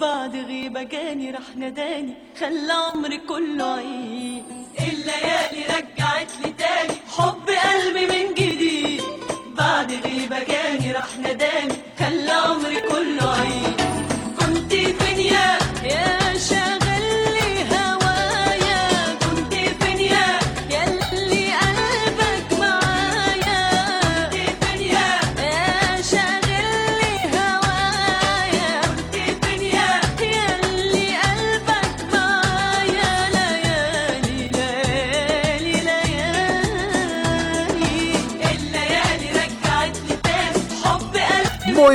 بعد غيبة جاني راح نداني خلى عمري كله عيد الليالي رجعت لي تاني حب قلبي من جديد. بعد غيبة جاني راح نداني خلى عمري كله عيد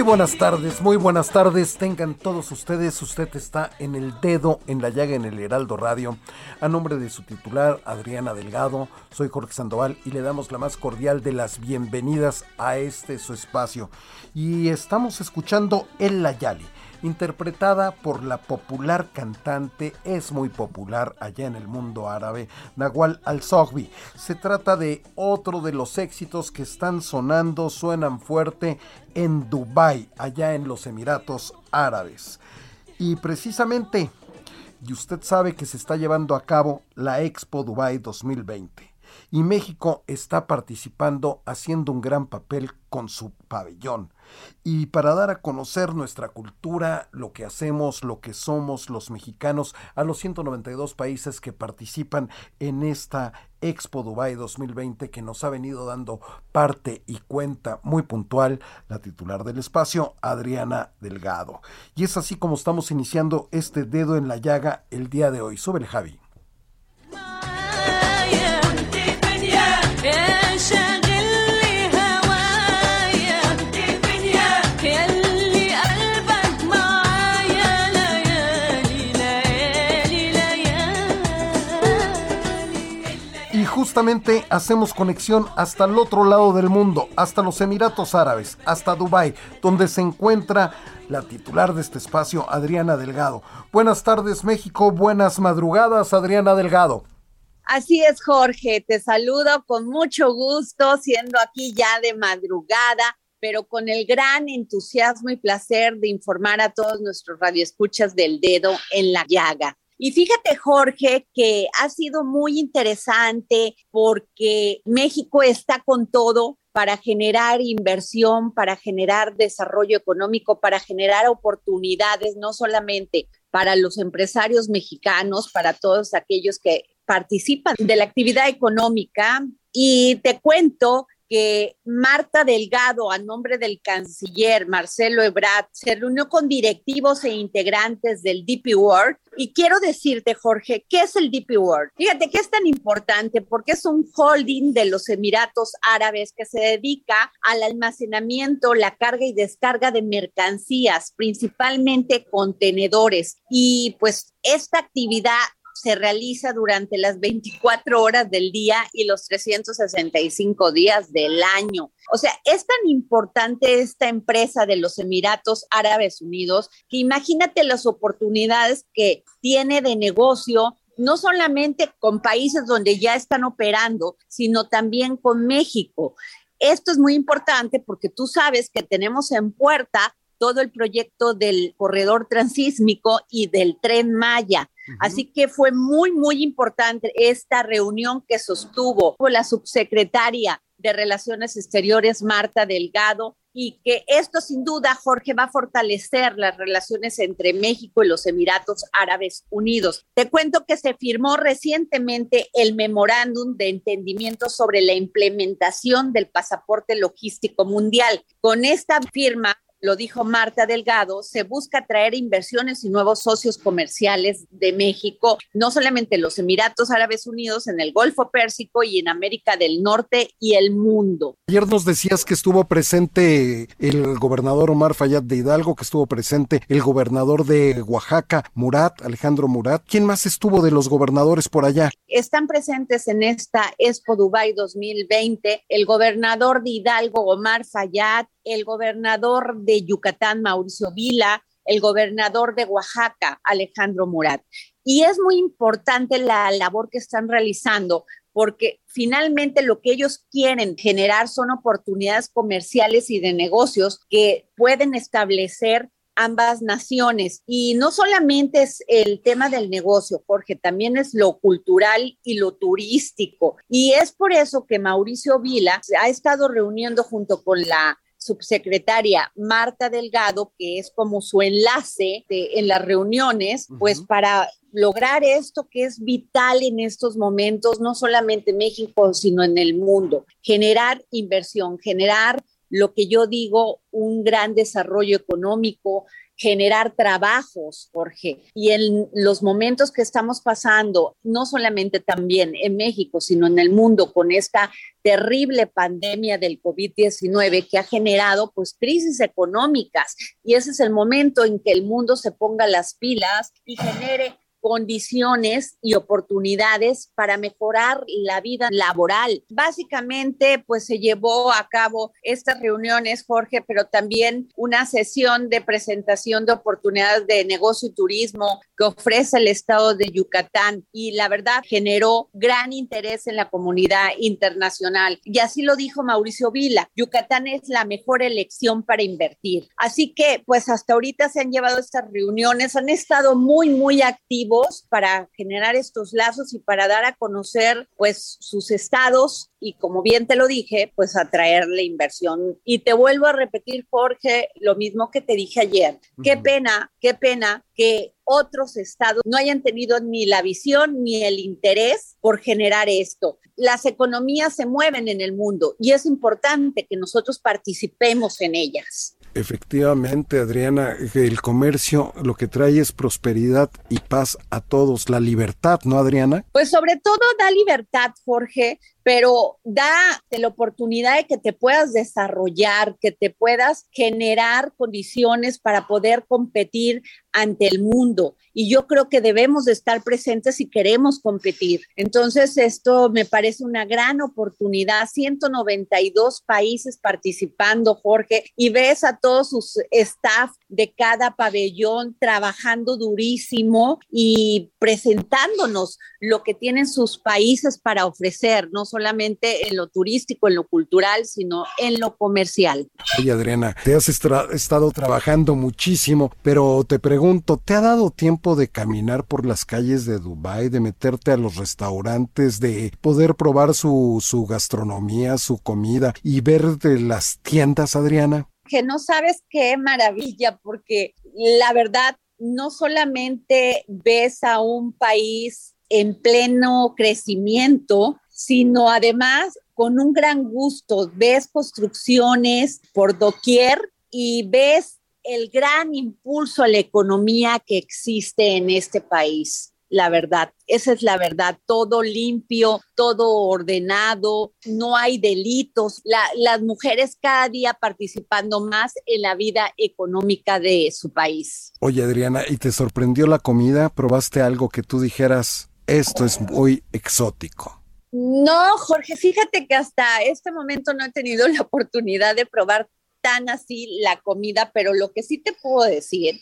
buenas tardes, muy buenas tardes. Tengan todos ustedes, usted está en el dedo en la llaga en el Heraldo Radio. A nombre de su titular, Adriana Delgado, soy Jorge Sandoval y le damos la más cordial de las bienvenidas a este su espacio. Y estamos escuchando El Layali interpretada por la popular cantante, es muy popular allá en el mundo árabe, Nahual Al-Sogbi. Se trata de otro de los éxitos que están sonando, suenan fuerte en Dubái, allá en los Emiratos Árabes. Y precisamente, y usted sabe que se está llevando a cabo la Expo Dubai 2020 y México está participando haciendo un gran papel con su pabellón. Y para dar a conocer nuestra cultura, lo que hacemos, lo que somos los mexicanos, a los 192 países que participan en esta Expo Dubai 2020 que nos ha venido dando parte y cuenta muy puntual la titular del espacio, Adriana Delgado. Y es así como estamos iniciando este dedo en la llaga el día de hoy. Súbele, Javi. Justamente hacemos conexión hasta el otro lado del mundo, hasta los Emiratos Árabes, hasta Dubái, donde se encuentra la titular de este espacio, Adriana Delgado. Buenas tardes México, buenas madrugadas, Adriana Delgado. Así es, Jorge, te saludo con mucho gusto, siendo aquí ya de madrugada, pero con el gran entusiasmo y placer de informar a todos nuestros radioescuchas del dedo en la llaga. Y fíjate, Jorge, que ha sido muy interesante porque México está con todo para generar inversión, para generar desarrollo económico, para generar oportunidades, no solamente para los empresarios mexicanos, para todos aquellos que participan de la actividad económica. Y te cuento que Marta Delgado, a nombre del canciller Marcelo Ebrard, se reunió con directivos e integrantes del DP World. Y quiero decirte, Jorge, ¿qué es el DP World? Fíjate que es tan importante porque es un holding de los Emiratos Árabes que se dedica al almacenamiento, la carga y descarga de mercancías, principalmente contenedores. Y pues esta actividad se realiza durante las 24 horas del día y los 365 días del año. O sea, es tan importante esta empresa de los Emiratos Árabes Unidos que imagínate las oportunidades que tiene de negocio no solamente con países donde ya están operando, sino también con México. Esto es muy importante porque tú sabes que tenemos en puerta todo el proyecto del corredor transísmico y del tren Maya. Así que fue muy, muy importante esta reunión que sostuvo la subsecretaria de Relaciones Exteriores, Marta Delgado, y que esto sin duda, Jorge, va a fortalecer las relaciones entre México y los Emiratos Árabes Unidos. Te cuento que se firmó recientemente el memorándum de entendimiento sobre la implementación del pasaporte logístico mundial. Con esta firma lo dijo Marta Delgado, se busca atraer inversiones y nuevos socios comerciales de México, no solamente en los Emiratos Árabes Unidos, en el Golfo Pérsico y en América del Norte y el mundo. Ayer nos decías que estuvo presente el gobernador Omar Fayad de Hidalgo, que estuvo presente el gobernador de Oaxaca, Murat, Alejandro Murat. ¿Quién más estuvo de los gobernadores por allá? Están presentes en esta Expo Dubai 2020 el gobernador de Hidalgo, Omar Fayad, el gobernador de Yucatán, Mauricio Vila, el gobernador de Oaxaca, Alejandro Murat. Y es muy importante la labor que están realizando porque finalmente lo que ellos quieren generar son oportunidades comerciales y de negocios que pueden establecer ambas naciones. Y no solamente es el tema del negocio, Jorge, también es lo cultural y lo turístico. Y es por eso que Mauricio Vila ha estado reuniendo junto con la subsecretaria Marta Delgado, que es como su enlace en las reuniones, pues para lograr esto que es vital en estos momentos, no solamente en México, sino en el mundo, generar inversión, generar lo que yo digo, un gran desarrollo económico, generar trabajos, Jorge. Y en los momentos que estamos pasando, no solamente también en México, sino en el mundo con esta terrible pandemia del COVID-19 que ha generado pues crisis económicas y ese es el momento en que el mundo se ponga las pilas y genere condiciones y oportunidades para mejorar la vida laboral. Básicamente, pues se llevó a cabo estas reuniones, Jorge, pero también una sesión de presentación de oportunidades de negocio y turismo que ofrece el estado de Yucatán y la verdad generó gran interés en la comunidad internacional. Y así lo dijo Mauricio Vila, Yucatán es la mejor elección para invertir. Así que, pues hasta ahorita se han llevado estas reuniones, han estado muy, muy activos para generar estos lazos y para dar a conocer pues sus estados y como bien te lo dije, pues atraer la inversión. Y te vuelvo a repetir, Jorge, lo mismo que te dije ayer. Qué pena, qué pena que otros estados no hayan tenido ni la visión ni el interés por generar esto. Las economías se mueven en el mundo y es importante que nosotros participemos en ellas. Efectivamente, Adriana, el comercio lo que trae es prosperidad y paz a todos, la libertad, ¿no, Adriana? Pues sobre todo da libertad, Jorge, pero da la oportunidad de que te puedas desarrollar, que te puedas generar condiciones para poder competir ante el mundo. Y yo creo que debemos de estar presentes si queremos competir. Entonces, esto me parece una gran oportunidad. 192 países participando, Jorge, y ves a todos sus staff de cada pabellón trabajando durísimo y presentándonos lo que tienen sus países para ofrecer, no solamente en lo turístico, en lo cultural, sino en lo comercial. Oye, Adriana, te has estado trabajando muchísimo, pero te pregunto, ¿te ha dado tiempo de caminar por las calles de Dubái, de meterte a los restaurantes, de poder probar su, su gastronomía, su comida y ver de las tiendas, Adriana? Que no sabes qué maravilla, porque la verdad, no solamente ves a un país en pleno crecimiento, sino además con un gran gusto. Ves construcciones por doquier y ves el gran impulso a la economía que existe en este país. La verdad, esa es la verdad, todo limpio, todo ordenado, no hay delitos, las mujeres cada día participando más en la vida económica de su país. Oye Adriana, ¿y te sorprendió la comida? ¿Probaste algo que tú dijeras, esto es muy exótico? No, Jorge, fíjate que hasta este momento no he tenido la oportunidad de probar tan así la comida, pero lo que sí te puedo decir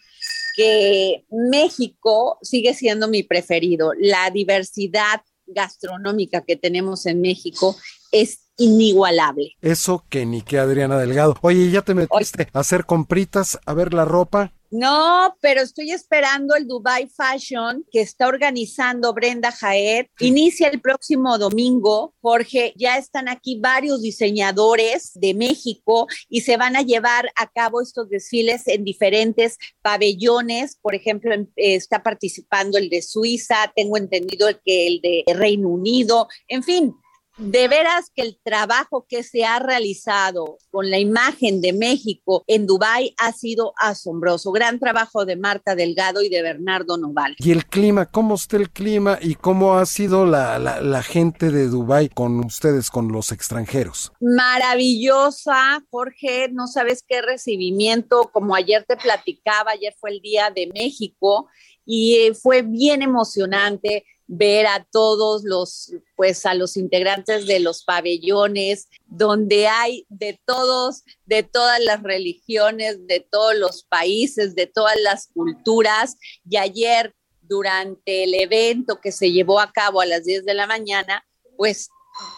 que México sigue siendo mi preferido. La diversidad gastronómica que tenemos en México es inigualable. Eso que ni que Adriana Delgado. Oye, ¿ya te metiste a hacer compritas, a ver la ropa? No, pero estoy esperando el Dubai Fashion que está organizando Brenda Jaed. Inicia el próximo domingo. Jorge, ya están aquí varios diseñadores de México y se van a llevar a cabo estos desfiles en diferentes pabellones. Por ejemplo, está participando el de Suiza, tengo entendido que el de Reino Unido. En fin, de veras que el trabajo que se ha realizado con la imagen de México en Dubái ha sido asombroso. Gran trabajo de Marta Delgado y de Bernardo Noval. ¿Y el clima? ¿Cómo está el clima y cómo ha sido la, la gente de Dubái con ustedes, con los extranjeros? Maravillosa, Jorge. No sabes qué recibimiento. Como ayer te platicaba, ayer fue el Día de México y eh, fue bien emocionante ver a todos los, pues a los integrantes de los pabellones, donde hay de todos, de todas las religiones, de todos los países, de todas las culturas. Y ayer, durante el evento que se llevó a cabo a las 10 de la mañana, pues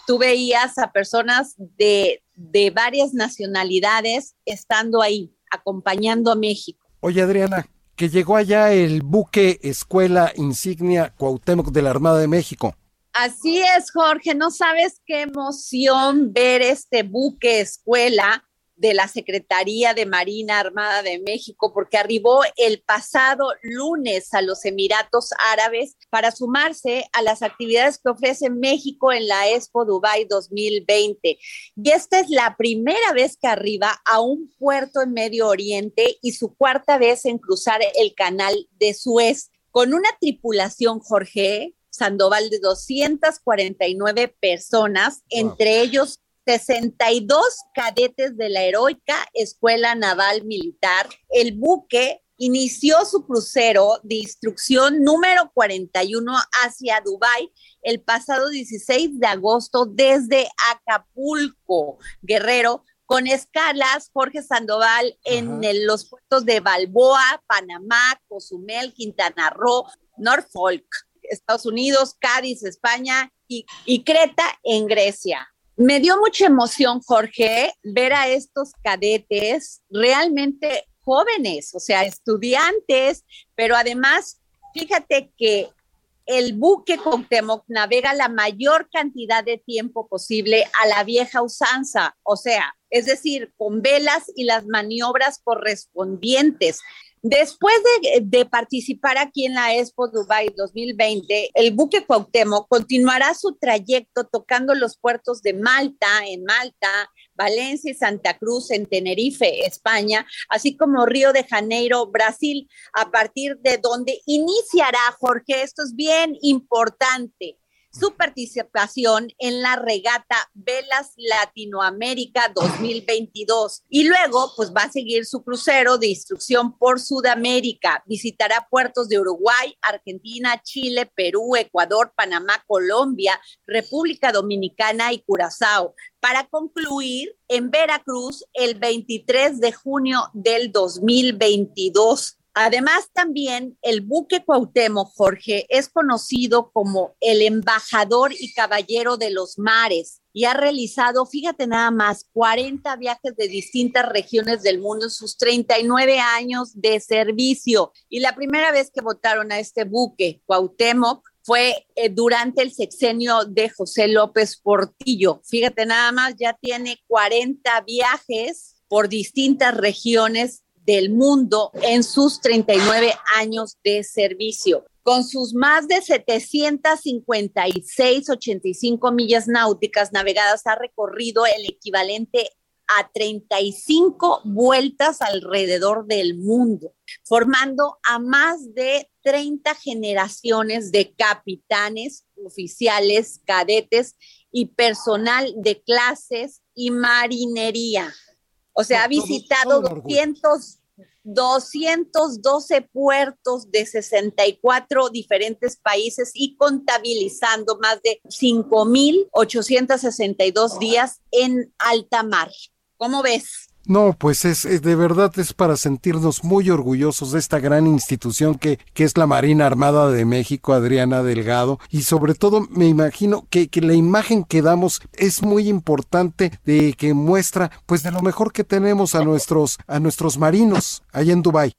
tú veías a personas de, de varias nacionalidades estando ahí, acompañando a México. Oye, Adriana, que llegó allá el buque escuela insignia Cuauhtémoc de la Armada de México. Así es, Jorge, no sabes qué emoción ver este buque escuela de la Secretaría de Marina Armada de México, porque arribó el pasado lunes a los Emiratos Árabes para sumarse a las actividades que ofrece México en la Expo Dubai 2020. Y esta es la primera vez que arriba a un puerto en Medio Oriente y su cuarta vez en cruzar el canal de Suez con una tripulación, Jorge, Sandoval de 249 personas, entre ellos 62 cadetes de la heroica Escuela Naval Militar. El buque inició su crucero de instrucción número 41 hacia Dubái el pasado 16 de agosto desde Acapulco, Guerrero, con escalas Jorge Sandoval en los puertos de Balboa, Panamá, Cozumel, Quintana Roo, Norfolk, Estados Unidos, Cádiz, España y, y Creta en Grecia. Me dio mucha emoción, Jorge, ver a estos cadetes realmente jóvenes, o sea, estudiantes, pero además, fíjate que el buque Cuauhtémoc navega la mayor cantidad de tiempo posible a la vieja usanza, o sea, es decir, con velas y las maniobras correspondientes. Después de, participar aquí en la Expo Dubai 2020, el buque Cuauhtémoc continuará su trayecto tocando los puertos de Malta, en Malta, Valencia y Santa Cruz, en Tenerife, España, así como Río de Janeiro, Brasil, a partir de donde iniciará, Jorge, esto es bien importante, su participación en la regata Velas Latinoamérica 2022. Y luego, pues va a seguir su crucero de instrucción por Sudamérica. Visitará puertos de Uruguay, Argentina, Chile, Perú, Ecuador, Panamá, Colombia, República Dominicana y Curazao para concluir en Veracruz el 23 de junio del 2022. Además, también el buque Cuauhtémoc, Jorge, es conocido como el embajador y caballero de los mares y ha realizado, fíjate nada más, 40 viajes de distintas regiones del mundo en sus 39 años de servicio. Y la primera vez que votaron a este buque, Cuauhtémoc, fue eh, durante el sexenio de José López Portillo. Fíjate nada más, ya tiene 40 viajes por distintas regiones del mundo en sus 39 años de servicio. Con sus más de 756, 85 millas náuticas navegadas, ha recorrido el equivalente a 35 vueltas alrededor del mundo, formando a más de 30 generaciones de capitanes, oficiales, cadetes y personal de clases y marinería. O sea, ha visitado 200, 212 puertos de 64 diferentes países y contabilizando más de 5.862 días en alta mar ¿Cómo ves? No, pues es, de verdad es para sentirnos muy orgullosos de esta gran institución que, que es la Marina Armada de México, Adriana Delgado, y sobre todo me imagino que, que, la imagen que damos es muy importante de que muestra pues de lo mejor que tenemos a nuestros a nuestros marinos allá en Dubai.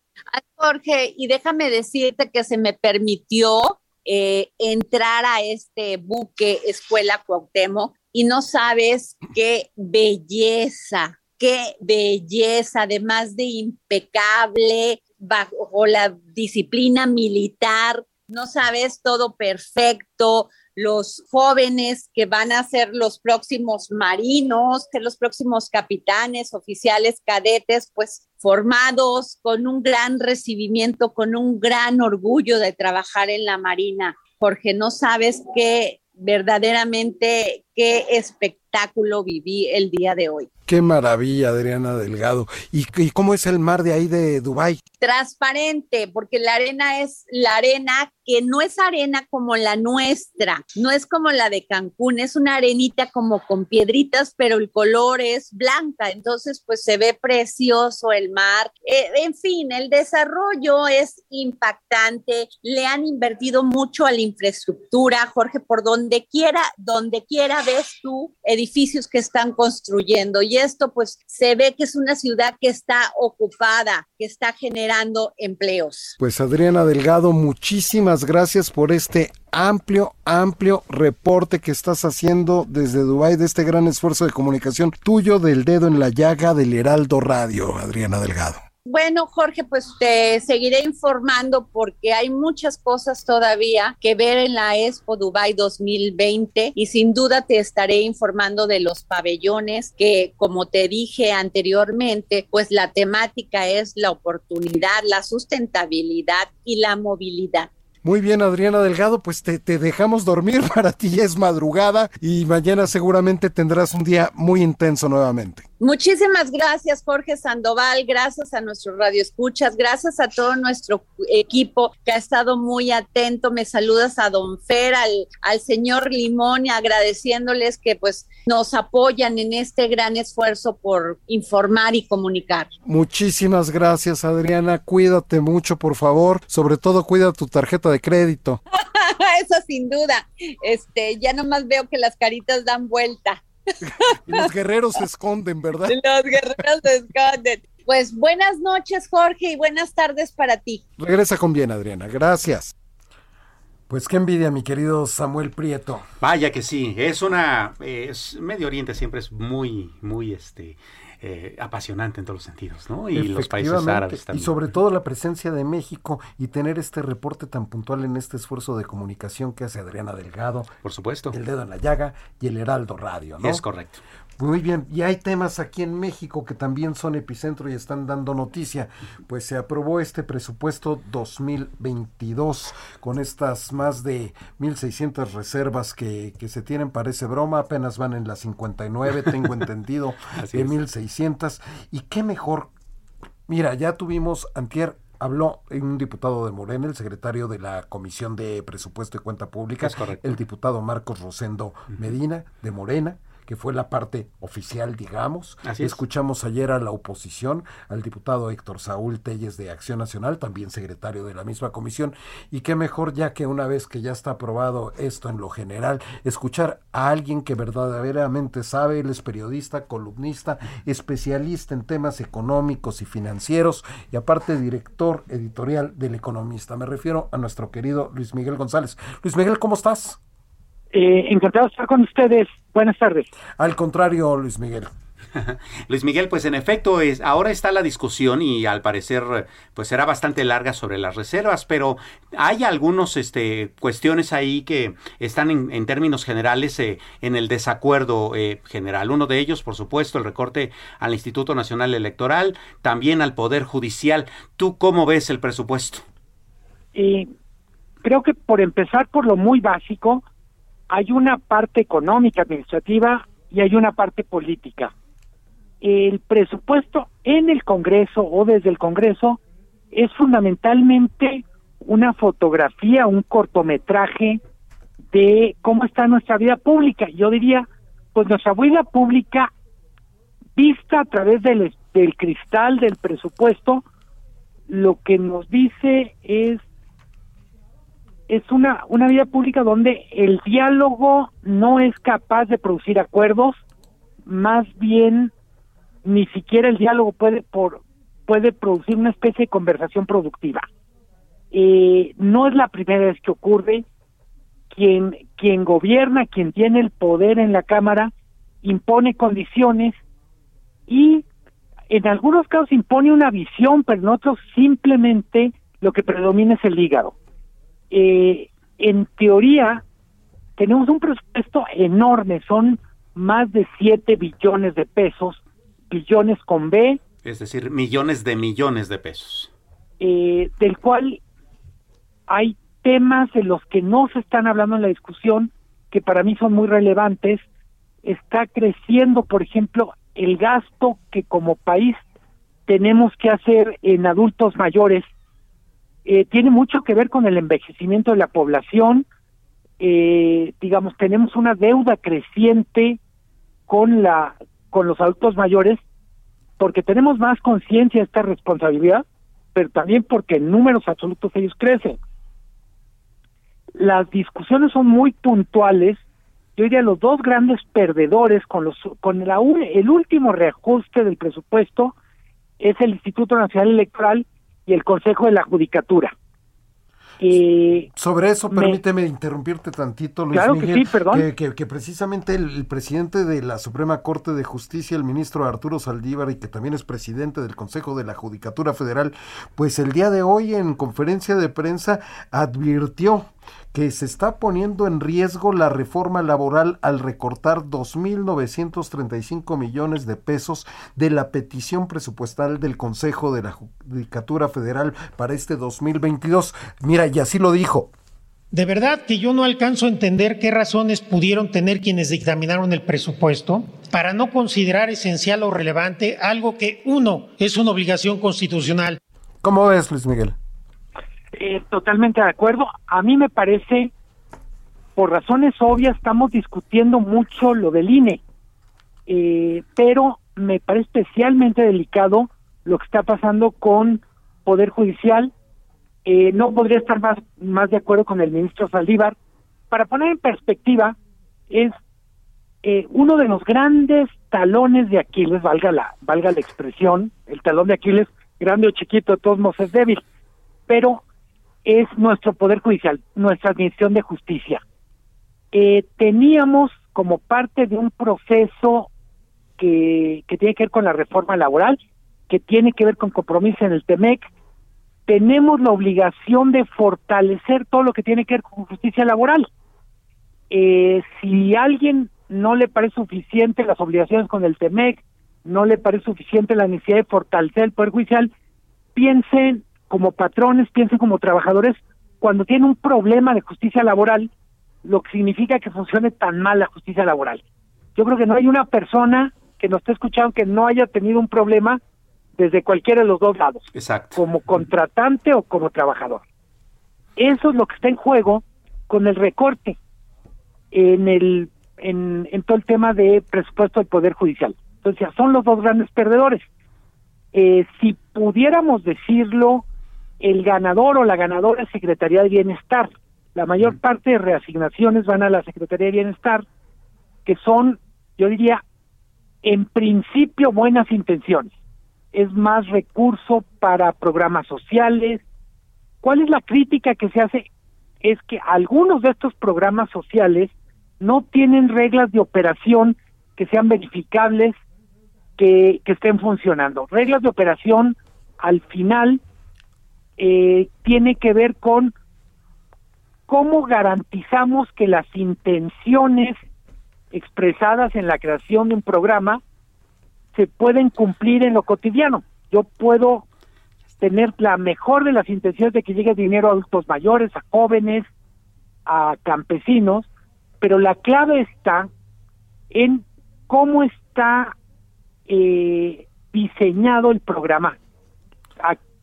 Jorge, y déjame decirte que se me permitió eh, entrar a este buque Escuela Cuauhtémoc y no sabes qué belleza qué belleza, además de impecable, bajo la disciplina militar, no sabes, todo perfecto, los jóvenes que van a ser los próximos marinos, que los próximos capitanes, oficiales, cadetes, pues formados con un gran recibimiento, con un gran orgullo de trabajar en la Marina. Jorge, no sabes qué verdaderamente qué espectáculo viví el día de hoy. Qué maravilla, Adriana Delgado. ¿Y, cómo es el mar de ahí de Dubái? Transparente, porque la arena es la arena que no es arena como la nuestra, no es como la de Cancún, es una arenita como con piedritas, pero el color es blanca, entonces pues se ve precioso el mar. Eh, en fin, el desarrollo es impactante, le han invertido mucho a la infraestructura, Jorge, por donde quiera, donde quiera ves tú edificios que están construyendo y esto pues se ve que es una ciudad que está ocupada, que está generando empleos. Pues Adriana Delgado, muchísimas gracias por este amplio, amplio reporte que estás haciendo desde Dubái de este gran esfuerzo de comunicación tuyo del dedo en la llaga del Heraldo Radio, Adriana Delgado. Bueno, Jorge, pues te seguiré informando porque hay muchas cosas todavía que ver en la Expo Dubai 2020 y sin duda te estaré informando de los pabellones que, como te dije anteriormente, pues la temática es la oportunidad, la sustentabilidad y la movilidad. Muy bien, Adriana Delgado, pues te, dejamos dormir, para ti ya es madrugada y mañana seguramente tendrás un día muy intenso nuevamente. Muchísimas gracias, Jorge Sandoval, gracias a nuestros radioescuchas, gracias a todo nuestro equipo que ha estado muy atento. Me saludas a Don Fer, al, al señor Limón, agradeciéndoles que pues nos apoyan en este gran esfuerzo por informar y comunicar. Muchísimas gracias, Adriana. Cuídate mucho, por favor. Sobre todo, cuida tu tarjeta de crédito. Eso sin duda. Este, ya nomás veo que las caritas dan vuelta. los guerreros se esconden, ¿verdad? Los guerreros se esconden. Pues buenas noches, Jorge, y buenas tardes para ti. Regresa con bien, Adriana. Gracias. Pues qué envidia, mi querido Samuel Prieto. Vaya que sí, es una, es, Medio Oriente siempre es muy, muy, este, eh, apasionante en todos los sentidos, ¿no? Y los países árabes también. Y sobre todo la presencia de México y tener este reporte tan puntual en este esfuerzo de comunicación que hace Adriana Delgado. Por supuesto. El dedo en la llaga y el Heraldo Radio, ¿no? Es correcto. Muy bien, y hay temas aquí en México que también son epicentro y están dando noticia. Pues se aprobó este presupuesto 2022 con estas más de 1.600 reservas que, que se tienen, parece broma, apenas van en las 59, tengo entendido, de 1.600. Y qué mejor, mira, ya tuvimos, antier habló un diputado de Morena, el secretario de la Comisión de Presupuesto y Cuenta Pública, el diputado Marcos Rosendo Medina, de Morena que fue la parte oficial, digamos. Escuchamos ayer a la oposición, al diputado Héctor Saúl Telles de Acción Nacional, también secretario de la misma comisión, y qué mejor ya que una vez que ya está aprobado esto en lo general, escuchar a alguien que verdaderamente sabe, él es periodista, columnista, especialista en temas económicos y financieros, y aparte director editorial del Economista. Me refiero a nuestro querido Luis Miguel González. Luis Miguel, ¿cómo estás? Eh, encantado de estar con ustedes. Buenas tardes. Al contrario, Luis Miguel. Luis Miguel, pues en efecto, es, ahora está la discusión y al parecer pues será bastante larga sobre las reservas, pero hay algunas este, cuestiones ahí que están en, términos generales eh, en el desacuerdo eh, general. Uno de ellos, por supuesto, el recorte al Instituto Nacional Electoral, también al Poder Judicial. ¿Tú cómo ves el presupuesto? Eh, creo que por empezar por lo muy básico, hay una parte económica, administrativa y hay una parte política. El presupuesto en el Congreso o desde el Congreso es fundamentalmente una fotografía, un cortometraje de cómo está nuestra vida pública. Yo diría, pues nuestra vida pública vista a través del, cristal del presupuesto, lo que nos dice es es una, una vida pública donde el diálogo no es capaz de producir acuerdos, más bien ni siquiera el diálogo puede por, puede producir una especie de conversación productiva. Eh, no es la primera vez que ocurre. Quien, quien gobierna, quien tiene el poder en la Cámara, impone condiciones y en algunos casos impone una visión, pero en otros simplemente lo que predomina es el hígado. Eh, en teoría, tenemos un presupuesto enorme, son más de 7 billones de pesos, billones con B. Es decir, millones de millones de pesos. Eh, del cual hay temas en los que no se están hablando en la discusión, que para mí son muy relevantes. Está creciendo, por ejemplo, el gasto que como país tenemos que hacer en adultos mayores. Eh, tiene mucho que ver con el envejecimiento de la población. Eh, digamos, tenemos una deuda creciente con la con los adultos mayores porque tenemos más conciencia de esta responsabilidad, pero también porque en números absolutos ellos crecen. Las discusiones son muy puntuales. Yo diría los dos grandes perdedores con los con la, el último reajuste del presupuesto es el Instituto Nacional Electoral y el Consejo de la Judicatura. Sobre eso, permíteme interrumpirte tantito, Luis Miguel, que, precisamente el, presidente de la Suprema Corte de Justicia, el ministro Arturo Saldívar, y que también es presidente del Consejo de la Judicatura Federal, pues el día de hoy en conferencia de prensa advirtió que se está poniendo en riesgo la reforma laboral al recortar 2.935 millones de pesos de la petición presupuestal del Consejo de la Judicatura Federal para este 2022. Mira, y así lo dijo. De verdad que yo no alcanzo a entender qué razones pudieron tener quienes dictaminaron el presupuesto para no considerar esencial o relevante algo que, uno, es una obligación constitucional. ¿Cómo ves, Luis Miguel? Eh, totalmente de acuerdo. A mí me parece, por razones obvias, estamos discutiendo mucho lo del INE, eh, pero me parece especialmente delicado lo que está pasando con Poder Judicial. Eh, no podría estar más, más de acuerdo con el ministro Saldívar. Para poner en perspectiva, es uno de los grandes talones de Aquiles, valga la, valga la expresión, el talón de Aquiles, grande o chiquito, de todos modos es débil, pero es nuestro Poder Judicial, nuestra Administración de Justicia. Eh, teníamos como parte de un proceso que, que tiene que ver con la reforma laboral, que tiene que ver con compromiso en el TEMEC, tenemos la obligación de fortalecer todo lo que tiene que ver con justicia laboral. Eh, si a alguien no le parece suficiente las obligaciones con el TEMEC, no le parece suficiente la necesidad de fortalecer el Poder Judicial, piensen como patrones, piensen como trabajadores, cuando tienen un problema de justicia laboral, lo que significa que funcione tan mal la justicia laboral. Yo creo que no hay una persona que nos esté escuchando que no haya tenido un problema desde cualquiera de los dos lados, Exacto. como contratante o como trabajador. Eso es lo que está en juego con el recorte en el en, en todo el tema de presupuesto del Poder Judicial. Entonces, son los dos grandes perdedores. Eh, si pudiéramos decirlo el ganador o la ganadora es Secretaría de Bienestar. La mayor parte de reasignaciones van a la Secretaría de Bienestar, que son, yo diría, en principio buenas intenciones. Es más recurso para programas sociales. ¿Cuál es la crítica que se hace? Es que algunos de estos programas sociales no tienen reglas de operación que sean verificables, que, que estén funcionando. Reglas de operación al final eh, tiene que ver con cómo garantizamos que las intenciones expresadas en la creación de un programa se pueden cumplir en lo cotidiano. Yo puedo tener la mejor de las intenciones de que llegue dinero a adultos mayores, a jóvenes, a campesinos, pero la clave está en cómo está eh, diseñado el programa,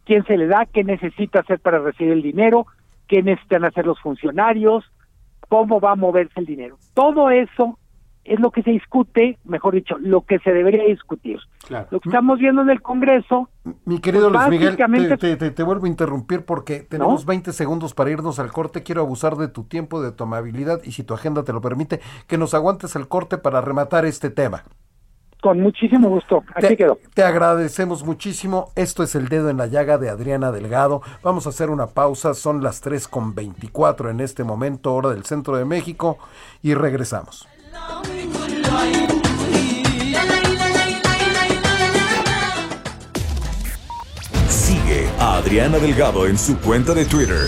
quién se le da, qué necesita hacer para recibir el dinero, qué necesitan hacer los funcionarios, cómo va a moverse el dinero. Todo eso es lo que se discute, mejor dicho, lo que se debería discutir. Lo que estamos viendo en el Congreso. Mi querido Luis Miguel, te, vuelvo a interrumpir porque tenemos 20 segundos para irnos al corte. Quiero abusar de tu tiempo, de tu amabilidad y si tu agenda te lo permite, que nos aguantes el corte para rematar este tema. Con muchísimo gusto. Aquí te, quedó. Te agradecemos muchísimo. Esto es El Dedo en la Llaga de Adriana Delgado. Vamos a hacer una pausa. Son las 3 con 24 en este momento, hora del centro de México, y regresamos. Sigue a Adriana Delgado en su cuenta de Twitter,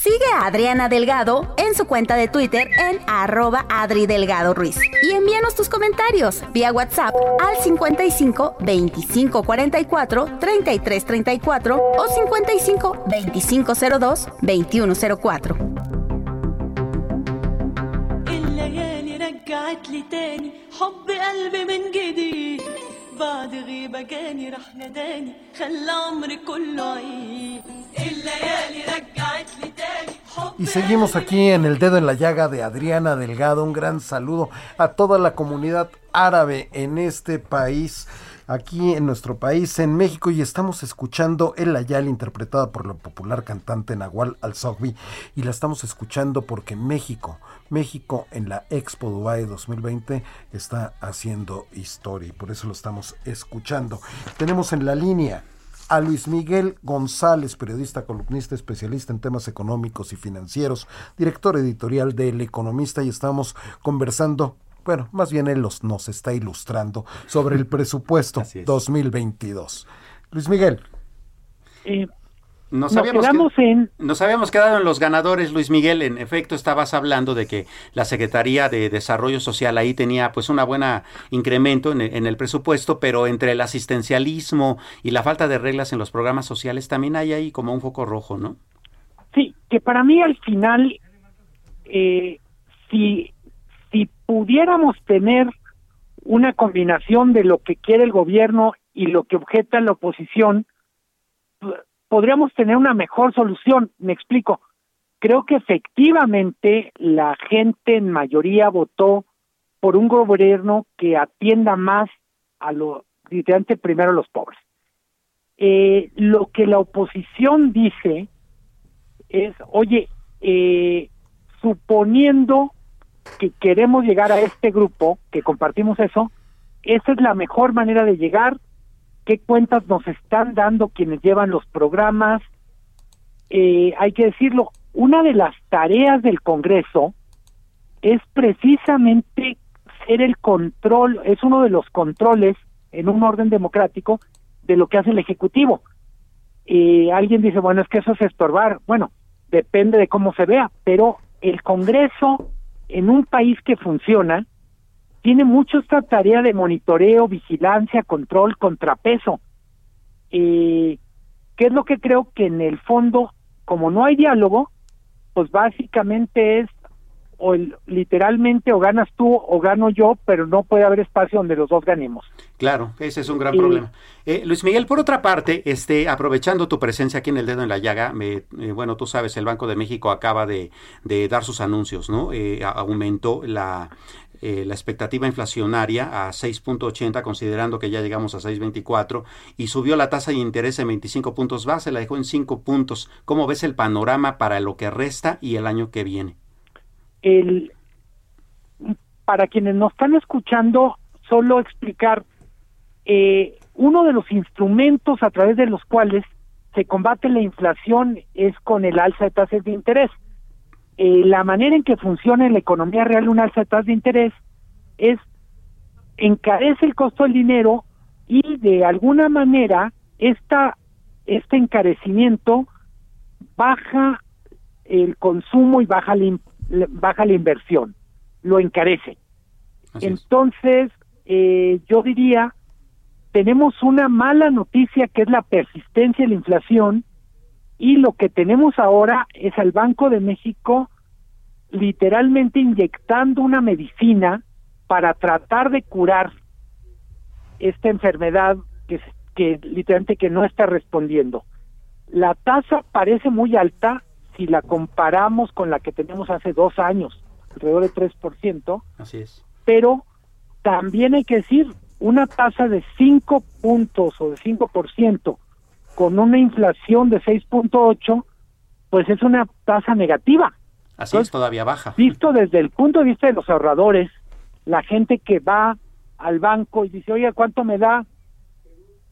Sigue a Adriana Delgado en su cuenta de Twitter en arroba Adri Delgado Ruiz. Y envíanos tus comentarios vía WhatsApp al 55 25 44 33 34 o 55 25 02 21 04. الليالي رجعت لي تاني حب قلبي من جديد بعد غيبة جاني راح نداني خلى عمري كله عيد الليالي رجعت لي تاني حب y seguimos aquí en el dedo en la llaga de Adriana Delgado. Un gran saludo a toda la comunidad árabe en este país, aquí en nuestro país, en México. Y estamos escuchando El Ayal, interpretada por la popular cantante Nahual Al-Sogbi. Y la estamos escuchando porque México, México en la Expo Dubai 2020 está haciendo historia. Y por eso lo estamos escuchando. Tenemos en la línea a Luis Miguel González, periodista, columnista, especialista en temas económicos y financieros, director editorial de El Economista, y estamos conversando, bueno, más bien él los, nos está ilustrando sobre el presupuesto Así es. 2022. Luis Miguel. Eh, Nos, Nos habíamos quedamos que- en- nos habíamos quedado en los ganadores, Luis Miguel. En efecto, estabas hablando de que la Secretaría de Desarrollo Social ahí tenía pues una buena incremento en, el- en el presupuesto, pero entre el asistencialismo y la falta de reglas en los programas sociales también hay ahí como un foco rojo, ¿no? Sí, que para mí al final, eh, si, si pudiéramos tener una combinación de lo que quiere el gobierno y lo que objeta la oposición, podríamos tener una mejor solución. Me explico. Creo que efectivamente la gente en mayoría votó por un gobierno que atienda más a lo, literalmente primero a los pobres. Eh, lo que la oposición dice es, oye, eh, suponiendo que queremos llegar a este grupo, que compartimos eso, esa es la mejor manera de llegar, qué cuentas nos están dando quienes llevan los programas. Eh, hay que decirlo, una de las tareas del Congreso es precisamente ser el control, es uno de los controles en un orden democrático de lo que hace el Ejecutivo. Eh, alguien dice, bueno, es que eso es estorbar. Bueno, depende de cómo se vea, pero el Congreso en un país que funciona tiene mucho esta tarea de monitoreo, vigilancia, control, contrapeso. Eh, ¿Qué es lo que creo que en el fondo, como no hay diálogo, pues básicamente es o el, literalmente o ganas tú o gano yo, pero no puede haber espacio donde los dos ganemos. Claro, ese es un gran problema. Eh, Luis Miguel, por otra parte, este, aprovechando tu presencia aquí en el dedo en la llaga, me, eh, bueno, tú sabes, el Banco de México acaba de, de dar sus anuncios, ¿no? Eh, aumentó la, eh, la expectativa inflacionaria a 6.80, considerando que ya llegamos a 6.24, y subió la tasa de interés en 25 puntos base, la dejó en 5 puntos. ¿Cómo ves el panorama para lo que resta y el año que viene? El, para quienes nos están escuchando, solo explicar eh, uno de los instrumentos a través de los cuales se combate la inflación es con el alza de tasas de interés. Eh, la manera en que funciona en la economía real un alza de tasas de interés es encarece el costo del dinero y de alguna manera esta, este encarecimiento baja el consumo y baja la, baja la inversión, lo encarece. Entonces, eh, yo diría, tenemos una mala noticia que es la persistencia de la inflación y lo que tenemos ahora es al Banco de México literalmente inyectando una medicina para tratar de curar esta enfermedad que, que literalmente que no está respondiendo. La tasa parece muy alta, si la comparamos con la que tenemos hace dos años, alrededor de 3%. Así es. Pero también hay que decir, una tasa de 5 puntos o de 5% con una inflación de 6.8, pues es una tasa negativa. Así es, todavía baja. Visto desde el punto de vista de los ahorradores, la gente que va al banco y dice, oye, ¿cuánto me da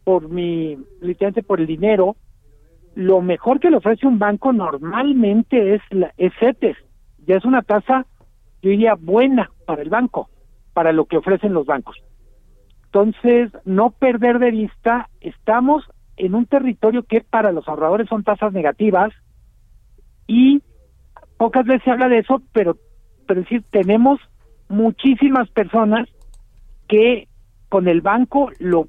por mi, literalmente por el dinero? lo mejor que le ofrece un banco normalmente es, la, es CETES. Ya es una tasa, yo diría, buena para el banco, para lo que ofrecen los bancos. Entonces, no perder de vista, estamos en un territorio que para los ahorradores son tasas negativas y pocas veces se habla de eso, pero, pero decir, tenemos muchísimas personas que con el banco lo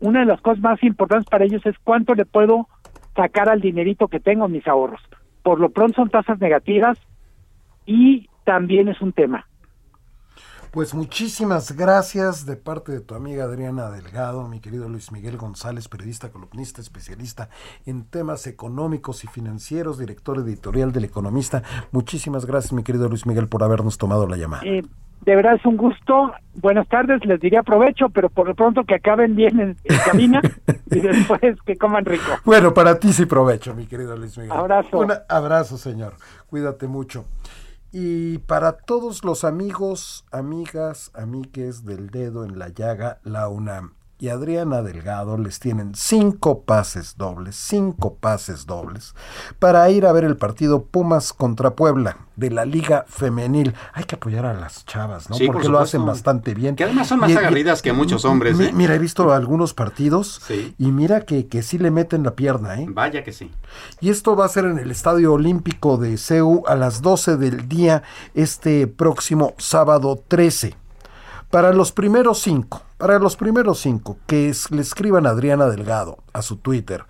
una de las cosas más importantes para ellos es cuánto le puedo sacar al dinerito que tengo en mis ahorros. Por lo pronto son tasas negativas y también es un tema. Pues muchísimas gracias de parte de tu amiga Adriana Delgado, mi querido Luis Miguel González, periodista, columnista, especialista en temas económicos y financieros, director editorial del Economista. Muchísimas gracias, mi querido Luis Miguel, por habernos tomado la llamada. Eh, de verdad es un gusto. Buenas tardes, les diría provecho, pero por lo pronto que acaben bien en, cabina y después que coman rico. Bueno, para ti sí provecho, mi querido Luis Miguel. Abrazo. Un abrazo, señor. Cuídate mucho. Y para todos los amigos, amigas, amigues del dedo en la llaga, la UNAM y Adriana Delgado les tienen cinco pases dobles, cinco pases dobles para ir a ver el partido Pumas contra Puebla de la Liga Femenil. Hay que apoyar a las chavas, ¿no? Porque lo hacen bastante bien. Que además son más agarridas que muchos hombres. ¿eh? Mira, he visto algunos partidos y mira que, que sí le meten la pierna, ¿eh? Vaya que sí. Y esto va a ser en el Estadio Olímpico de CEU a las 12 del día este próximo sábado 13. Para los primeros cinco, para los primeros cinco, que le escriban a Adriana Delgado a su Twitter,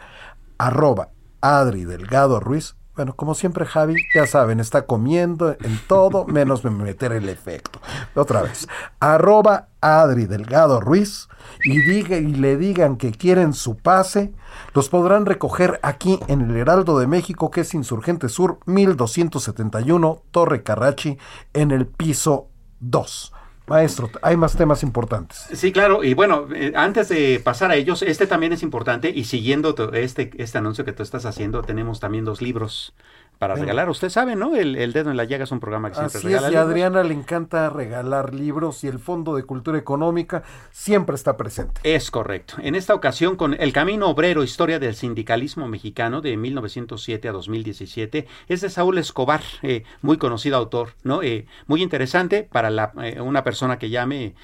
arroba Adri Delgado Ruiz. Bueno, como siempre, Javi, ya saben, está comiendo en todo menos meter el efecto. Otra vez, arroba Adri Delgado Ruiz y, diga, y le digan que quieren su pase, los podrán recoger aquí en el Heraldo de México, que es Insurgente Sur 1271, Torre Carrachi, en el piso 2. Maestro, hay más temas importantes. Sí, claro, y bueno, eh, antes de pasar a ellos, este también es importante y siguiendo este, este anuncio que tú estás haciendo, tenemos también dos libros para regalar. Usted sabe, ¿no? El, Dedo en la Llaga es un programa que siempre regala. Es, y a Adriana le encanta regalar libros y el Fondo de Cultura Económica siempre está presente. Es correcto. En esta ocasión, con El Camino Obrero, Historia del Sindicalismo Mexicano de 1907 a 2017, es de Saúl Escobar, eh, muy conocido autor, ¿no? Eh, muy interesante para la, eh, una persona que llame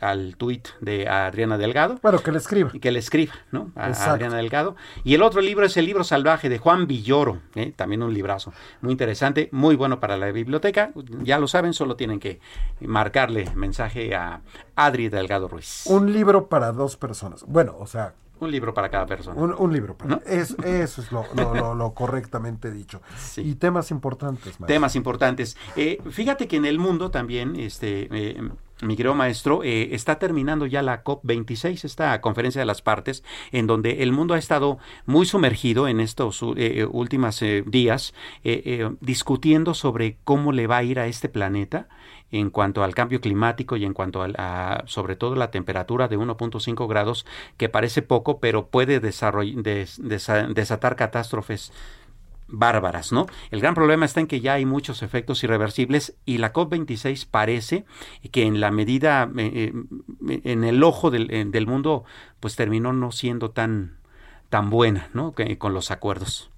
al tuit de Adriana Delgado. Bueno, que le escriba. Que le escriba, ¿no? A, Adriana Delgado. Y el otro libro es el libro salvaje de Juan Villoro, también un librazo muy interesante, muy bueno para la biblioteca. Ya lo saben, solo tienen que marcarle mensaje a Adri Delgado Ruiz. Un libro para dos personas. Bueno, o sea, Un libro para cada persona. Un, libro. Para, es, eso es lo, correctamente dicho. Y temas importantes. Temas importantes. Eh, fíjate que en el mundo también, este, eh, mi querido maestro, eh, está terminando ya la COP26, esta conferencia de las partes, en donde el mundo ha estado muy sumergido en estos últimos días, discutiendo sobre cómo le va a ir a este planeta en cuanto al cambio climático y en cuanto a, sobre todo la temperatura de 1.5 grados, que parece poco, pero puede desatar catástrofes bárbaras, ¿no? El gran problema está en que ya hay muchos efectos irreversibles y la COP26 parece que en la medida, eh, eh, en el ojo del, del, mundo, pues terminó no siendo tan, tan buena, ¿no? Que, con los acuerdos.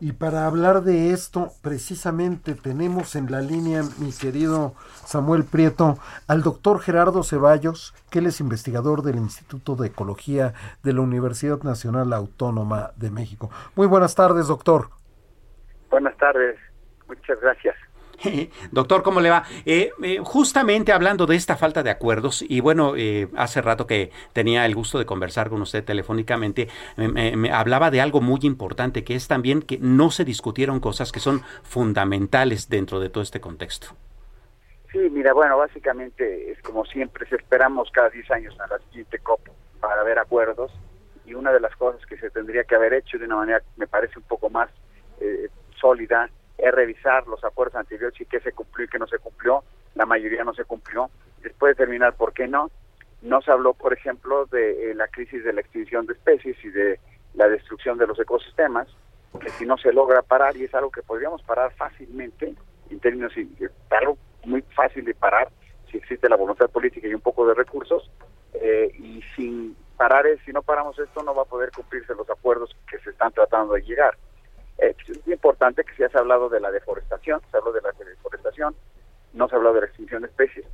Y para hablar de esto, precisamente tenemos en la línea, mi querido Samuel Prieto, al doctor Gerardo Ceballos, que él es investigador del Instituto de Ecología de la Universidad Nacional Autónoma de México. Muy buenas tardes, doctor. Buenas tardes, muchas gracias. Doctor, ¿cómo le va? Eh, eh, justamente hablando de esta falta de acuerdos, y bueno, eh, hace rato que tenía el gusto de conversar con usted telefónicamente, me, hablaba de algo muy importante, que es también que no se discutieron cosas que son fundamentales dentro de todo este contexto. Sí, mira, bueno, básicamente es como siempre, esperamos cada 10 años a la siguiente COP para ver acuerdos, y una de las cosas que se tendría que haber hecho de una manera, me parece un poco más sólida, es revisar los acuerdos anteriores y qué se cumplió y qué no se cumplió. La mayoría no se cumplió. Después determinar por qué no. No se habló, por ejemplo, de eh, la crisis de la extinción de especies y de la destrucción de los ecosistemas, que si no se logra parar, y es algo que podríamos parar fácilmente, en términos de algo muy fácil de parar, si existe la voluntad política y un poco de recursos, eh, y sin parar, si no paramos esto, no va a poder cumplirse los acuerdos que se están tratando de llegar. Eh, es importante que se ha hablado de la deforestación, se habló de la deforestación, no se ha hablado de la extinción de especies.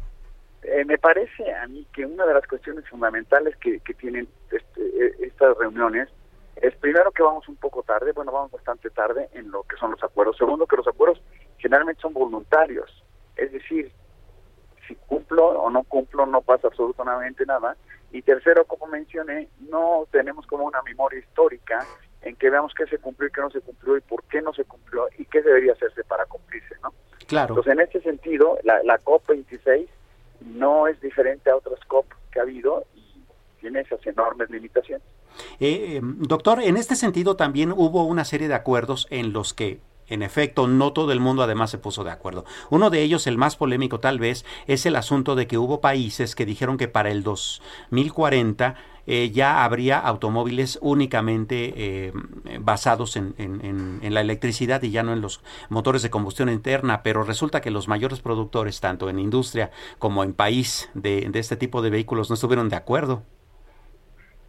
Eh, me parece a mí que una de las cuestiones fundamentales que, tienen este, eh, estas reuniones es primero que vamos un poco tarde, bueno, vamos bastante tarde en lo que son los acuerdos. Segundo, que los acuerdos generalmente son voluntarios, es decir, si cumplo o no cumplo no pasa absolutamente nada. Y tercero, como mencioné, no tenemos como una memoria histórica en que veamos qué se cumplió y qué no se cumplió y por qué no se cumplió y qué debería hacerse para cumplirse, ¿no? Claro. Entonces, en ese sentido, la, la COP26 no es diferente a otras COP que ha habido y tiene esas enormes limitaciones. Eh, doctor, en este sentido también hubo una serie de acuerdos en los que en efecto, no todo el mundo además se puso de acuerdo. Uno de ellos, el más polémico tal vez, es el asunto de que hubo países que dijeron que para el 2040 eh, ya habría automóviles únicamente eh, basados en, en, la electricidad y ya no en los motores de combustión interna, pero resulta que los mayores productores, tanto en industria como en país de, este tipo de vehículos, no estuvieron de acuerdo.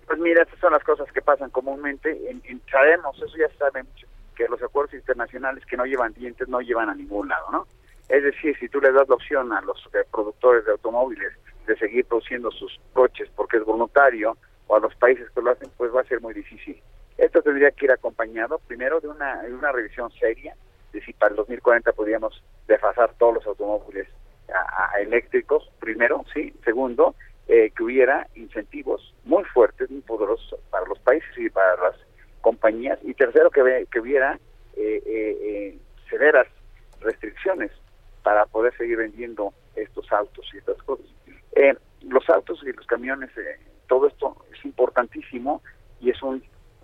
Pues mira, estas son las cosas que pasan comúnmente. sabemos, eso ya saben que los acuerdos internacionales que no llevan dientes no llevan a ningún lado, ¿no? Es decir, si tú le das la opción a los eh, productores de automóviles de seguir produciendo sus coches porque es voluntario, o a los países que lo hacen, pues va a ser muy difícil. Esto tendría que ir acompañado primero de una, de una revisión seria, de si para el 2040 podríamos desfasar todos los automóviles a, eléctricos, primero, sí. Segundo, eh, que hubiera incentivos muy fuertes, muy poderosos para los países y para las compañías. Y tercero, que, que hubiera eh, eh, severas restricciones para poder seguir vendiendo estos autos y estas cosas. los autos y los camiones todo esto es importantísimo y es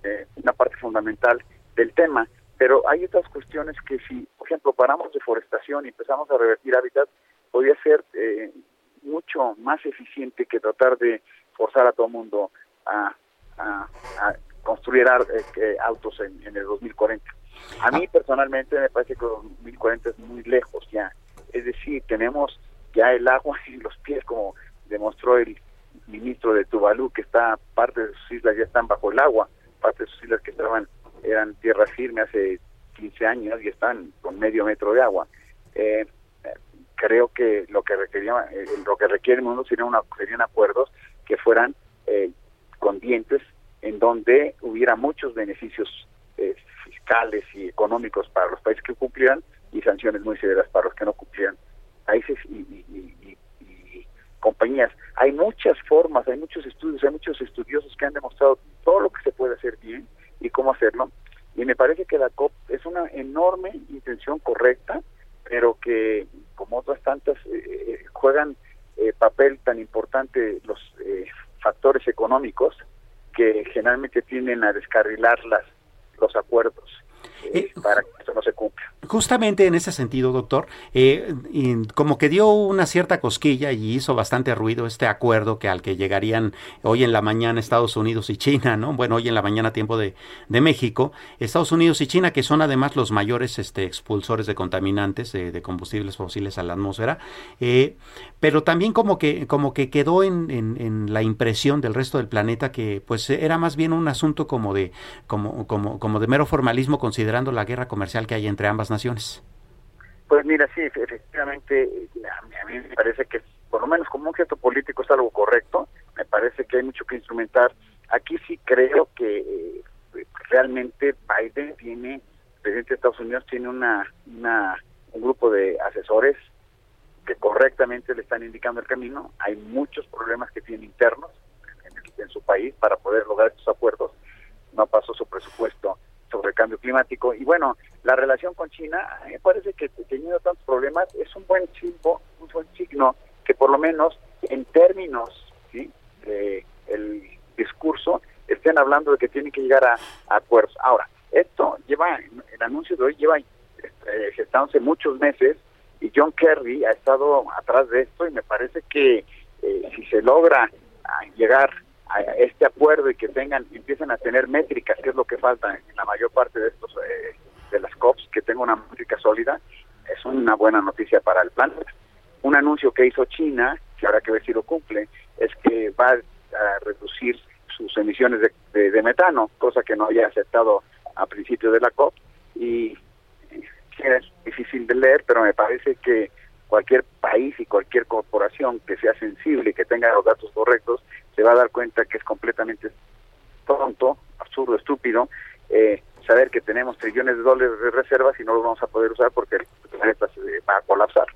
eh, una parte fundamental del tema. Pero hay otras cuestiones que si, por ejemplo, paramos deforestación y empezamos a revertir hábitat, podría ser eh, mucho más eficiente que tratar de forzar a todo el mundo a, construir eh, autos en, en, el 2040. A mí personalmente me parece que el 2040 es muy lejos ya. Es decir, tenemos ya el agua en los pies, como demostró el ministro de Tuvalu, que está, parte de sus islas ya están bajo el agua, parte de sus islas que estaban, eran tierra firme hace 15 años y están con medio metro de agua. Eh, creo que lo que requería, eh, lo que requiere el mundo sería una, serían acuerdos que fueran eh, con dientes, en donde hubiera muchos beneficios fiscales y económicos para los países que cumplieran y sanciones muy severas para los que no cumplieran. Países y, compañías. Hay muchas formas, hay muchos estudios, hay muchos estudiosos que han demostrado todo lo que se puede hacer bien y cómo hacerlo. Y me parece que la COP es una enorme intención correcta, pero que, como otras tantas, eh, juegan eh, papel tan importante los eh, factores económicos que generalmente tienden a descarrilar las, los acuerdos. Eh, para que esto no se cumpla. Justamente en ese sentido, doctor, eh, como que dio una cierta cosquilla y hizo bastante ruido este acuerdo que al que llegarían hoy en la mañana Estados Unidos y China, ¿no? Bueno, hoy en la mañana tiempo de, de México, Estados Unidos y China, que son además los mayores este, expulsores de contaminantes de combustibles fósiles a la atmósfera, eh, pero también como que, como que quedó en, en, en, la impresión del resto del planeta que pues era más bien un asunto como de, como, como, como de mero formalismo considerado la guerra comercial que hay entre ambas naciones? Pues mira, sí, efectivamente, a mí me parece que por lo menos como un gesto político es algo correcto, me parece que hay mucho que instrumentar. Aquí sí creo que eh, realmente Biden tiene, presidente de Estados Unidos tiene una, una un grupo de asesores que correctamente le están indicando el camino. Hay muchos problemas que tiene internos en, en su país para poder lograr estos acuerdos. No pasó su presupuesto sobre el cambio climático. Y bueno, la relación con China, me parece que teniendo tantos problemas, es un buen signo, un buen signo que por lo menos en términos ¿sí? de el discurso estén hablando de que tienen que llegar a, acuerdos. Ahora, esto lleva, el anuncio de hoy lleva eh, gestándose muchos meses y John Kerry ha estado atrás de esto y me parece que eh, si se logra ah, llegar este acuerdo y que tengan empiecen a tener métricas, que es lo que falta en la mayor parte de estos eh, de las COPs, que tenga una métrica sólida, es una buena noticia para el planeta. Un anuncio que hizo China, que habrá que ver si lo cumple, es que va a reducir sus emisiones de, de, metano, cosa que no había aceptado a principio de la COP y es difícil de leer, pero me parece que cualquier país y cualquier corporación que sea sensible y que tenga los datos correctos se va a dar cuenta que es completamente tonto, absurdo, estúpido, eh, saber que tenemos trillones de dólares de reservas y no los vamos a poder usar porque el planeta se va a colapsar.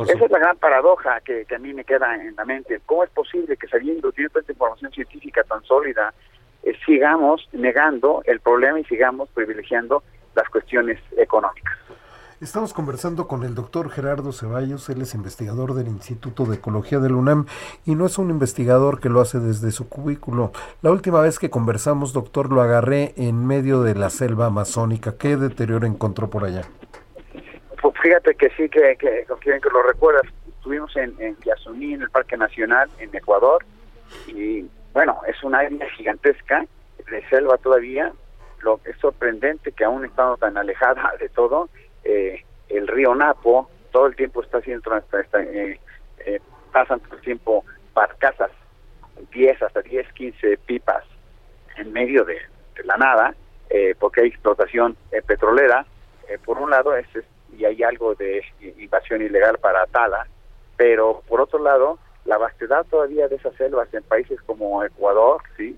Esa es la gran paradoja que, a mí me queda en la mente. ¿Cómo es posible que sabiendo, teniendo esta información científica tan sólida, eh, sigamos negando el problema y sigamos privilegiando las cuestiones económicas? Estamos conversando con el doctor Gerardo Ceballos, él es investigador del Instituto de Ecología del UNAM y no es un investigador que lo hace desde su cubículo. La última vez que conversamos, doctor, lo agarré en medio de la selva amazónica. ¿Qué deterioro encontró por allá? Pues fíjate que sí, que, que, que lo recuerdas. Estuvimos en, en Yasuní, en el Parque Nacional, en Ecuador, y bueno, es una área gigantesca de selva todavía. Lo es sorprendente que aún estando tan alejada de todo, eh, el río Napo todo el tiempo está haciendo eh, eh, pasan todo el tiempo barcazas 10 hasta 10 15 pipas en medio de, la nada eh, porque hay explotación petrolera por un lado es, y hay algo de invasión ilegal para tala pero por otro lado la vastedad todavía de esas selvas en países como Ecuador sí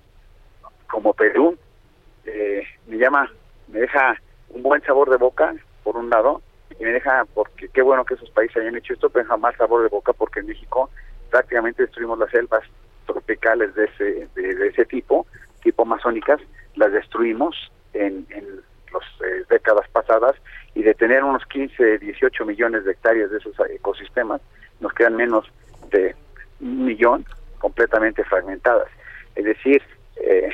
como Perú me llama me deja un buen sabor de boca por un lado, y me deja, porque qué bueno que esos países hayan hecho esto, pero jamás sabor de boca, porque en México prácticamente destruimos las selvas tropicales de ese, de, ese tipo, tipo amazónicas, las destruimos en, en las eh, décadas pasadas, y de tener unos 15, 18 millones de hectáreas de esos ecosistemas, nos quedan menos de un millón completamente fragmentadas. Es decir, eh,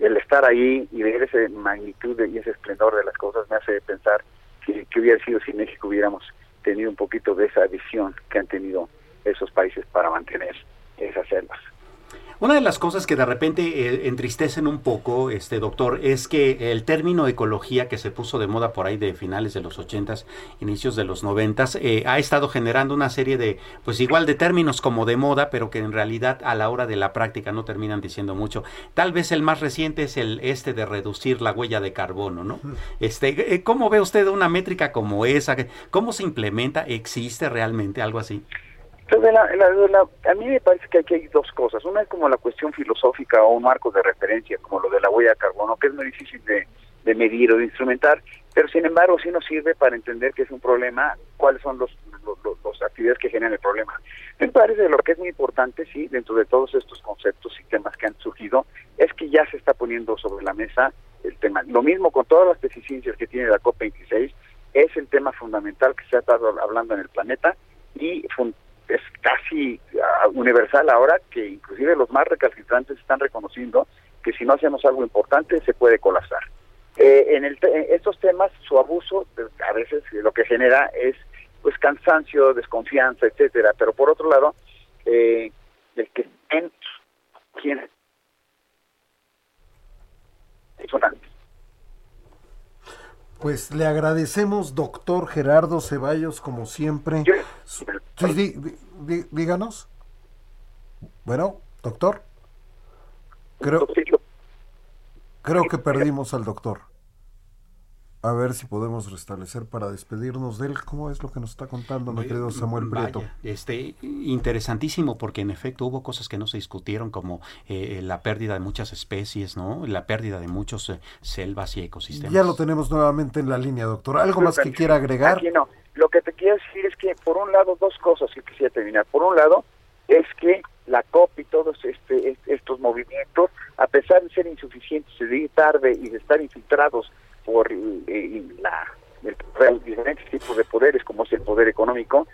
el estar ahí y ver esa magnitud y ese esplendor de las cosas me hace pensar que, que hubiera sido si México hubiéramos tenido un poquito de esa visión que han tenido esos países para mantener esas selvas. Una de las cosas que de repente eh, entristecen un poco, este doctor, es que el término ecología que se puso de moda por ahí de finales de los ochentas, inicios de los noventas, eh, ha estado generando una serie de, pues igual de términos como de moda, pero que en realidad a la hora de la práctica no terminan diciendo mucho. Tal vez el más reciente es el este de reducir la huella de carbono, ¿no? Este, eh, ¿cómo ve usted una métrica como esa? ¿Cómo se implementa? ¿Existe realmente algo así? A mí me parece que aquí hay dos cosas. Una es como la cuestión filosófica o un marco de referencia, como lo de la huella de carbono, que es muy difícil de, medir o de instrumentar, pero sin embargo sí nos sirve para entender que es un problema, cuáles son los, actividades que generan el problema. Me parece lo que es muy importante, sí, dentro de todos estos conceptos y temas que han surgido, es que ya se está poniendo sobre la mesa el tema. Lo mismo con todas las deficiencias que tiene la COP26, es el tema fundamental que se ha estado hablando en el planeta y es casi ah, universal ahora que inclusive los más recalcitrantes están reconociendo que si no hacemos algo importante se puede colapsar. Eh, en, el estos temas, su abuso pues, a veces lo que genera es pues cansancio, desconfianza, etcétera. Pero por otro lado, eh, el que en quien pues le agradecemos, doctor Gerardo Ceballos, como siempre. Sí, díganos. Bueno, doctor. Creo, creo que perdimos al doctor. A ver si podemos restablecer para despedirnos de él. ¿Cómo es lo que nos está contando mi querido Samuel Prieto? este, interesantísimo porque en efecto hubo cosas que no se discutieron como eh, la pérdida de muchas especies, ¿no? La pérdida de muchos eh, selvas y ecosistemas. Ya lo tenemos nuevamente en la línea, doctor. ¿Algo más que quiera agregar? Aquí no. Lo que te quiero decir es que por un lado dos cosas que quisiera terminar. Por un lado es que la COP y todos este, estos movimientos, a pesar de ser insuficientes, de ir tarde y de estar infiltrados por eh, la, el, diferentes tipos de poderes, como es el poder económico,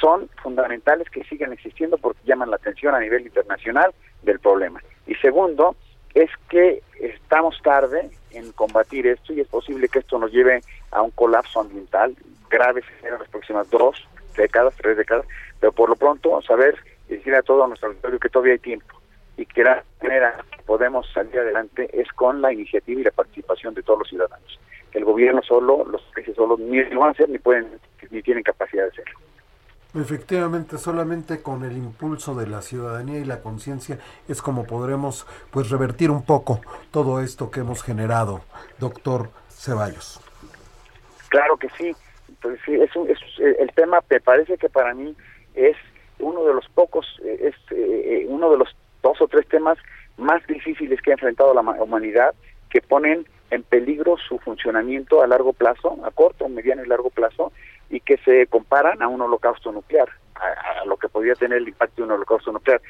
son fundamentales que sigan existiendo porque llaman la atención a nivel internacional del problema. Y segundo, es que estamos tarde en combatir esto y es posible que esto nos lleve a un colapso ambiental grave en las próximas dos décadas, tres décadas, pero por lo pronto saber decir a todo nuestro auditorio que todavía hay tiempo y que la manera que podemos salir adelante es con la iniciativa y la participación de todos los ciudadanos. El gobierno solo, los países solos ni lo van a hacer ni pueden ni tienen capacidad de hacerlo. Efectivamente, solamente con el impulso de la ciudadanía y la conciencia es como podremos pues revertir un poco todo esto que hemos generado, doctor Ceballos. Claro que sí, pues sí, es, es el tema me parece que para mí es uno de los pocos, es eh, uno de los dos o tres temas más difíciles que ha enfrentado la humanidad que ponen en peligro su funcionamiento a largo plazo, a corto, mediano y largo plazo, y que se comparan a un holocausto nuclear, a, lo que podría tener el impacto de un holocausto nuclear.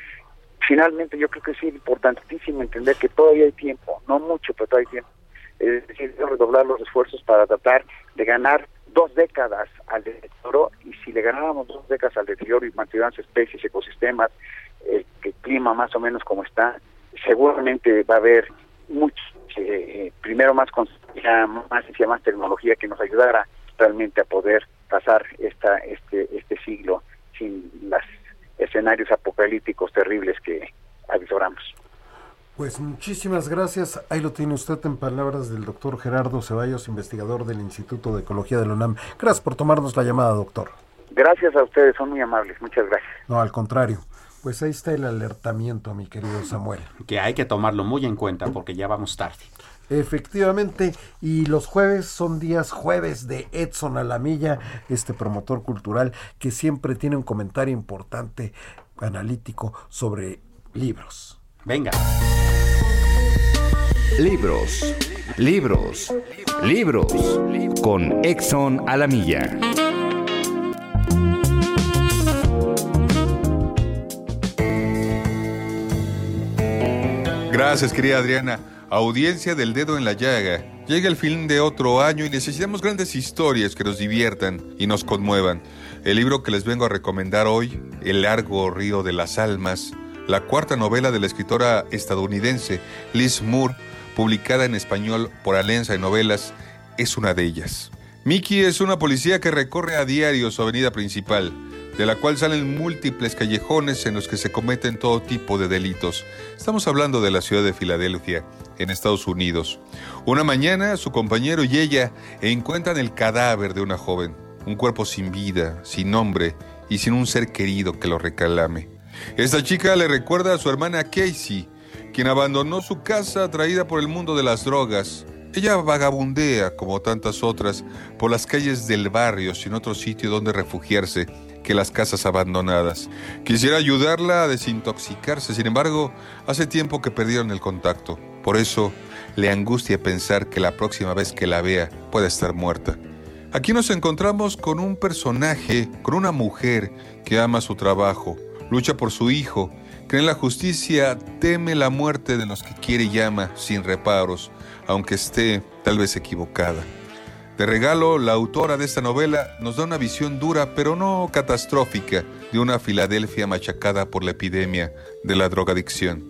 Finalmente, yo creo que es importantísimo entender que todavía hay tiempo, no mucho, pero todavía hay tiempo. Es decir, redoblar los esfuerzos para tratar de ganar dos décadas al deterioro, y si le ganáramos dos décadas al deterioro y mantuviéramos especies, ecosistemas, el, clima más o menos como está, seguramente va a haber mucho, eh, primero más más más tecnología que nos ayudara realmente a poder pasar esta este este siglo sin los escenarios apocalípticos terribles que avisoramos. Pues muchísimas gracias. Ahí lo tiene usted en palabras del doctor Gerardo Ceballos, investigador del Instituto de Ecología de la UNAM. Gracias por tomarnos la llamada, doctor. Gracias a ustedes, son muy amables. Muchas gracias. No, al contrario. Pues ahí está el alertamiento, mi querido Samuel. Que hay que tomarlo muy en cuenta porque ya vamos tarde. Efectivamente, y los jueves son días jueves de Edson Alamilla, este promotor cultural que siempre tiene un comentario importante, analítico, sobre libros. Venga. Libros, libros, libros, con Edson Alamilla. Gracias, querida Adriana. Audiencia del dedo en la llaga. Llega el fin de otro año y necesitamos grandes historias que nos diviertan y nos conmuevan. El libro que les vengo a recomendar hoy, El largo río de las almas, la cuarta novela de la escritora estadounidense Liz Moore, publicada en español por Alenza de Novelas, es una de ellas. Mickey es una policía que recorre a diario su avenida principal de la cual salen múltiples callejones en los que se cometen todo tipo de delitos. Estamos hablando de la ciudad de Filadelfia, en Estados Unidos. Una mañana, su compañero y ella encuentran el cadáver de una joven, un cuerpo sin vida, sin nombre y sin un ser querido que lo recalame. Esta chica le recuerda a su hermana Casey, quien abandonó su casa atraída por el mundo de las drogas. Ella vagabundea, como tantas otras, por las calles del barrio sin otro sitio donde refugiarse que las casas abandonadas. Quisiera ayudarla a desintoxicarse, sin embargo, hace tiempo que perdieron el contacto. Por eso le angustia pensar que la próxima vez que la vea puede estar muerta. Aquí nos encontramos con un personaje, con una mujer que ama su trabajo, lucha por su hijo, cree en la justicia, teme la muerte de los que quiere y ama sin reparos, aunque esté tal vez equivocada. De regalo, la autora de esta novela nos da una visión dura pero no catastrófica de una Filadelfia machacada por la epidemia de la drogadicción.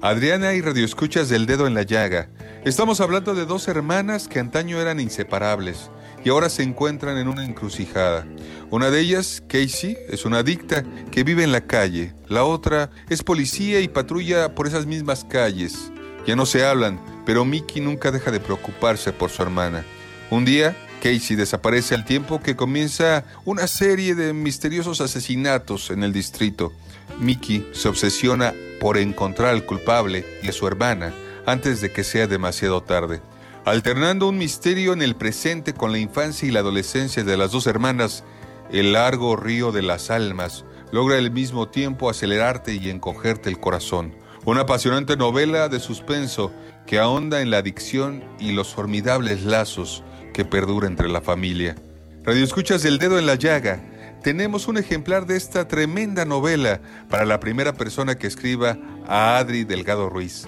Adriana y Radioescuchas del Dedo en la Llaga. Estamos hablando de dos hermanas que antaño eran inseparables y ahora se encuentran en una encrucijada. Una de ellas, Casey, es una adicta que vive en la calle. La otra es policía y patrulla por esas mismas calles. Ya no se hablan, pero Mickey nunca deja de preocuparse por su hermana. Un día, Casey desaparece al tiempo que comienza una serie de misteriosos asesinatos en el distrito. Mickey se obsesiona por encontrar al culpable y a su hermana antes de que sea demasiado tarde. Alternando un misterio en el presente con la infancia y la adolescencia de las dos hermanas, el largo río de las almas logra al mismo tiempo acelerarte y encogerte el corazón. Una apasionante novela de suspenso que ahonda en la adicción y los formidables lazos que perdura entre la familia. Radio Escuchas del Dedo en la Llaga. Tenemos un ejemplar de esta tremenda novela para la primera persona que escriba a Adri Delgado Ruiz.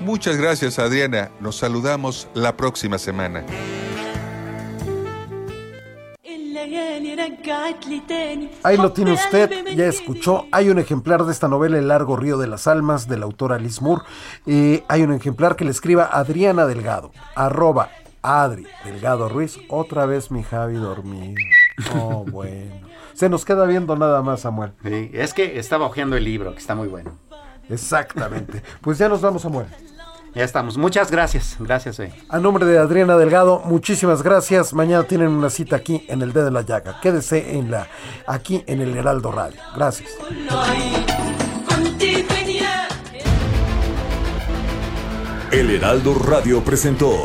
Muchas gracias Adriana, nos saludamos la próxima semana. Ahí lo tiene usted, ya escuchó. Hay un ejemplar de esta novela, El largo río de las almas, de la autora Liz Moore. Eh, hay un ejemplar que le escriba Adriana Delgado, arroba Adri Delgado Ruiz. Otra vez mi Javi dormido. Oh, bueno. Se nos queda viendo nada más, Samuel. Sí, es que estaba hojeando el libro, que está muy bueno. Exactamente. Pues ya nos vamos, Samuel. Ya estamos. Muchas gracias. Gracias. Eh. A nombre de Adriana Delgado, muchísimas gracias. Mañana tienen una cita aquí en el Dedo de la Llaga. Quédese en la, aquí en el Heraldo Radio. Gracias. El Heraldo Radio presentó